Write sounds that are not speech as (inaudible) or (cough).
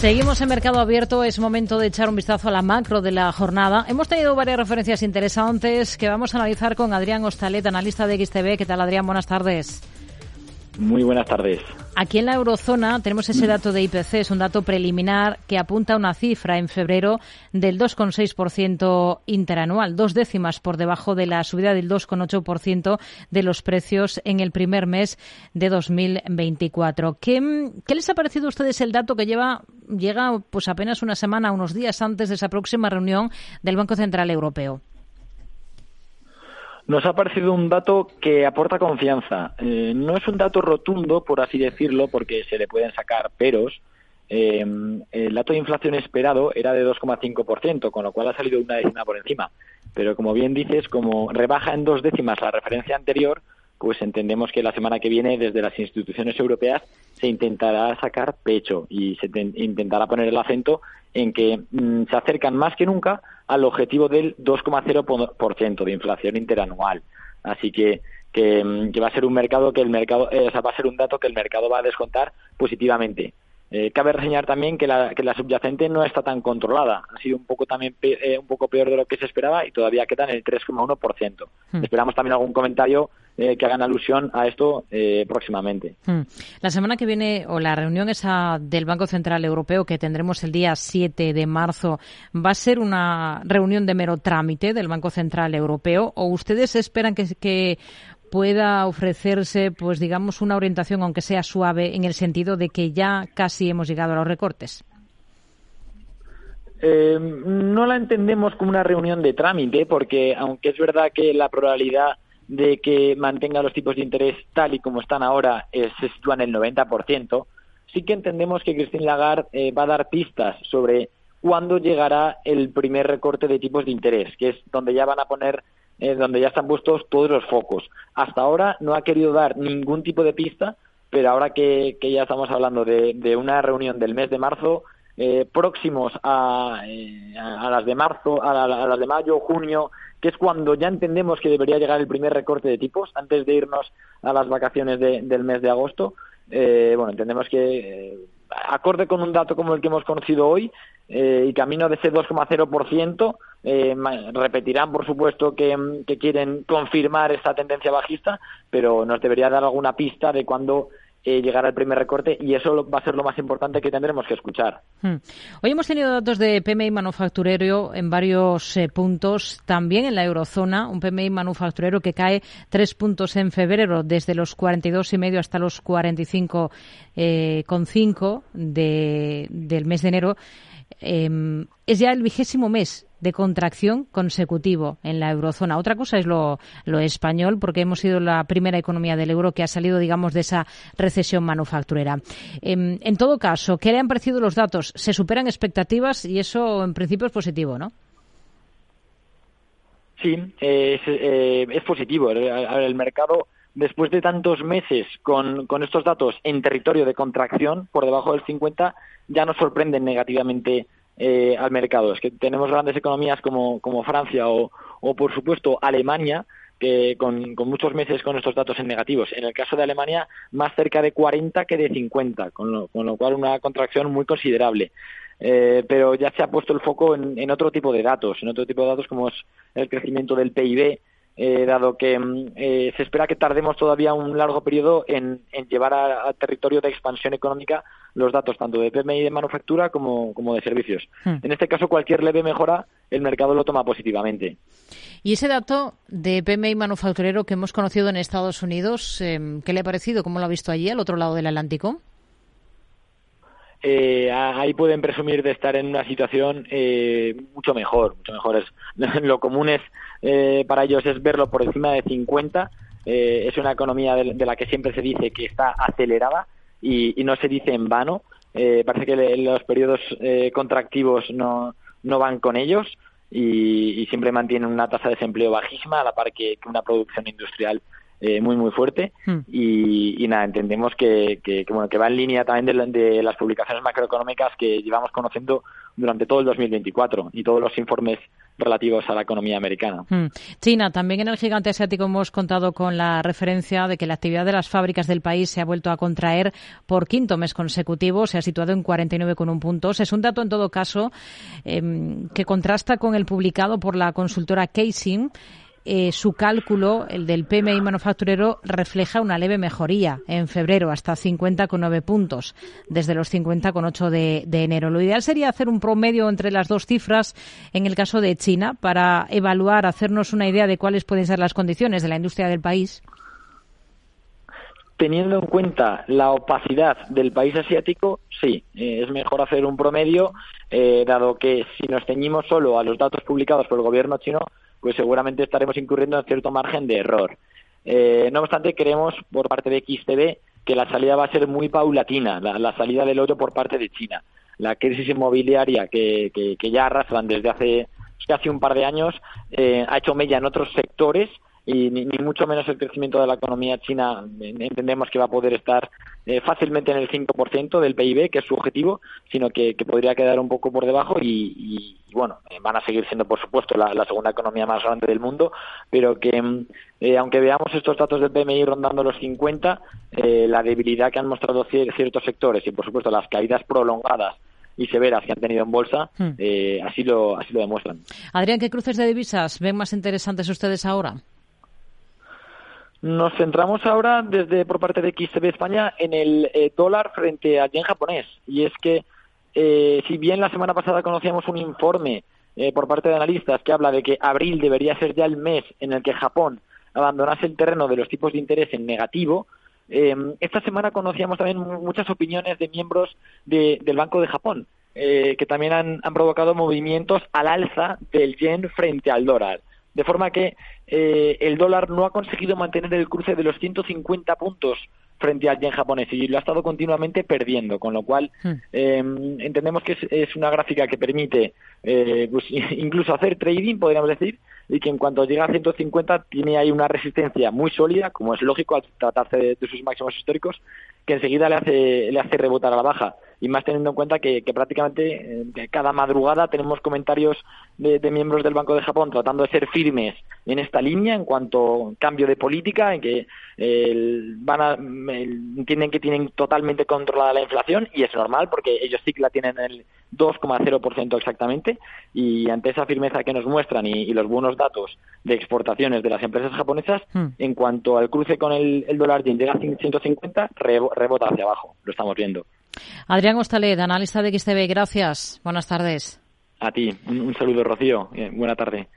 Seguimos en Mercado Abierto. Es momento de echar un vistazo a la macro de la jornada. Hemos tenido varias referencias interesantes que vamos a analizar con Adrián Ostalet, analista de XTV. ¿Qué tal, Adrián? Buenas tardes. Muy buenas tardes. Aquí en la eurozona tenemos ese dato de IPC, es un dato preliminar que apunta a una cifra en febrero del 2,6% interanual, dos décimas por debajo de la subida del 2,8% de los precios en el primer mes de 2024. ¿Qué, ¿Qué, les ha parecido a ustedes el dato que lleva llega pues apenas una semana, unos días antes de esa próxima reunión del Banco Central Europeo? Nos ha parecido un dato que aporta confianza. Eh, no es un dato rotundo, por así decirlo, porque se le pueden sacar peros. Eh, el dato de inflación esperado era de 2,5%, con lo cual ha salido una décima por encima. Pero como bien dices, como rebaja en dos décimas la referencia anterior, pues entendemos que la semana que viene desde las instituciones europeas se intentará sacar pecho y se intentará poner el acento en que mm, se acercan más que nunca al objetivo del 2,0% de inflación interanual. Así que, mm, que, va a ser un mercado que el mercado, eh, va a ser un dato que el mercado va a descontar positivamente. Eh, cabe reseñar también que la, que la subyacente no está tan controlada. Ha sido un poco también eh, un poco peor de lo que se esperaba y todavía queda en el 3,1%. Hmm. Esperamos también algún comentario eh, que hagan alusión a esto próximamente. Hmm. La semana que viene, o la reunión esa del Banco Central Europeo que tendremos el día 7 de marzo, ¿va a ser una reunión de mero trámite del Banco Central Europeo o ustedes esperan que, que pueda ofrecerse, pues digamos, una orientación, aunque sea suave, en el sentido de que ya casi hemos llegado a los recortes? Eh, no la entendemos como una reunión de trámite, porque aunque es verdad que la probabilidad de que mantenga los tipos de interés tal y como están ahora se sitúa en el 90%, sí que entendemos que Christine Lagarde eh, va a dar pistas sobre cuándo llegará el primer recorte de tipos de interés, que es donde ya van a poner eh, donde ya están puestos todos los focos. Hasta ahora no ha querido dar ningún tipo de pista, pero ahora que, ya estamos hablando de, una reunión del mes de marzo, eh, próximos a, eh, a, las de marzo, a, las de mayo, junio, que es cuando ya entendemos que debería llegar el primer recorte de tipos antes de irnos a las vacaciones del mes de agosto. bueno, entendemos que acorde con un dato como el que hemos conocido hoy eh, y camino de ese 2,0%, eh, repetirán, por supuesto, que, que, quieren confirmar esta tendencia bajista, pero nos debería dar alguna pista de cuándo eh, llegar al primer recorte y eso va a ser lo más importante que tendremos que escuchar. Hmm. Hoy hemos tenido datos de PMI manufacturero en varios eh, puntos, también en la eurozona, un PMI manufacturero que cae tres puntos en febrero, desde los 42 y medio hasta los 45,5 eh, cinco del mes de enero. Em, es ya el vigésimo mes de contracción consecutivo en la eurozona. Otra cosa es lo, español, porque hemos sido la primera economía del euro que ha salido, digamos, de esa recesión manufacturera. Em, en, todo caso, ¿qué le han parecido los datos? Se superan expectativas y eso, en principio, es positivo, ¿no? Sí, es, eh, es positivo. El, mercado después de tantos meses con, con, estos datos en territorio de contracción por debajo del 50, ya nos sorprenden negativamente eh, al mercado. Es que tenemos grandes economías como, Francia o, por supuesto, Alemania, que con, con, muchos meses con estos datos en negativos. En el caso de Alemania, más cerca de 40 que de 50, con lo, con lo cual una contracción muy considerable. Eh, pero ya se ha puesto el foco en, en, otro tipo de datos, en otro tipo de datos como es el crecimiento del PIB, eh, dado que mm, eh, se espera que tardemos todavía un largo periodo en, llevar al territorio de expansión económica los datos tanto de PMI de manufactura como, de servicios. Hmm. En este caso, cualquier leve mejora, el mercado lo toma positivamente. Y ese dato de PMI manufacturero que hemos conocido en Estados Unidos, em, ¿qué le ha parecido? ¿Cómo lo ha visto allí, al otro lado del Atlántico? Eh, ahí pueden presumir de estar en una situación eh, mucho mejor, mucho mejor. Es, (laughs) lo común es eh, para ellos es verlo por encima de 50. es una economía de, la que siempre se dice que está acelerada y, no se dice en vano. parece que los periodos contractivos no, no van con ellos y, siempre mantienen una tasa de desempleo bajísima a la par que una producción industrial eh, muy muy fuerte hmm. y, nada entendemos que, que, bueno que va en línea también de, las publicaciones macroeconómicas que llevamos conociendo durante todo el 2024 y todos los informes relativos a la economía americana. Hmm. China, también en el gigante asiático hemos contado con la referencia de que la actividad de las fábricas del país se ha vuelto a contraer por quinto mes consecutivo, se ha situado en 49,1 puntos. Es un dato, en todo caso, em, que contrasta con el publicado por la consultora Casing eh, su cálculo, el del PMI manufacturero, refleja una leve mejoría en febrero, hasta 50,9 puntos, desde los 50,8 de, de enero. Lo ideal sería hacer un promedio entre las dos cifras en el caso de China para evaluar, hacernos una idea de cuáles pueden ser las condiciones de la industria del país teniendo en cuenta la opacidad del país asiático, sí, eh, es mejor hacer un promedio, eh, dado que si nos ceñimos solo a los datos publicados por el gobierno chino, pues seguramente estaremos incurriendo en cierto margen de error. Eh, no obstante, creemos por parte de XTB que la salida va a ser muy paulatina, la, salida del oro por parte de China. La crisis inmobiliaria que, que, ya arrastran desde hace casi un par de años eh, ha hecho mella en otros sectores y ni, mucho menos el crecimiento de la economía china entendemos que va a poder estar eh, fácilmente en el 5% del PIB, que es su objetivo, sino que, podría quedar un poco por debajo y, bueno, eh, van a seguir siendo, por supuesto, la, segunda economía más grande del mundo, pero que mm, eh, aunque veamos estos datos del PMI rondando los 50, la debilidad que han mostrado ciertos sectores y, por supuesto, las caídas prolongadas y severas que han tenido en bolsa, hmm. así, lo, así lo demuestran. Adrián, ¿qué cruces de divisas ven más interesantes ustedes ahora? Nos centramos ahora desde por parte de XTB España en el eh, dólar frente al yen japonés. Y es que, eh, si bien la semana pasada conocíamos un informe eh, por parte de analistas que habla de que abril debería ser ya el mes en el que Japón abandonase el terreno de los tipos de interés en negativo, esta semana conocíamos también muchas opiniones de miembros del Banco de Japón, que también han provocado movimientos al alza del yen frente al dólar. De forma que eh, el dólar no ha conseguido mantener el cruce de los 150 puntos frente al yen japonés y lo ha estado continuamente perdiendo, con lo cual em, entendemos que es, una gráfica que permite eh, pues, (laughs) incluso hacer trading, podríamos decir, y que en cuanto llega a 150 tiene ahí una resistencia muy sólida, como es lógico al tratarse de, de sus máximos históricos, que enseguida le hace, le hace rebotar a la baja y más teniendo en cuenta que, prácticamente eh, cada madrugada tenemos comentarios de, miembros del Banco de Japón tratando de ser firmes en esta línea en cuanto a cambio de política, en que van a, entienden que tienen totalmente controlada la inflación y es normal porque ellos sí que la tienen en el 2,0% exactamente y ante esa firmeza que nos muestran y, los buenos datos de exportaciones de las empresas japonesas, hmm. en cuanto al cruce con el, dólar yen llega a 150, rebota hacia abajo, lo estamos viendo. Adrián Hostaled, analista de XTB, gracias. Buenas tardes. A ti, un, saludo, Rocío. buena tarde.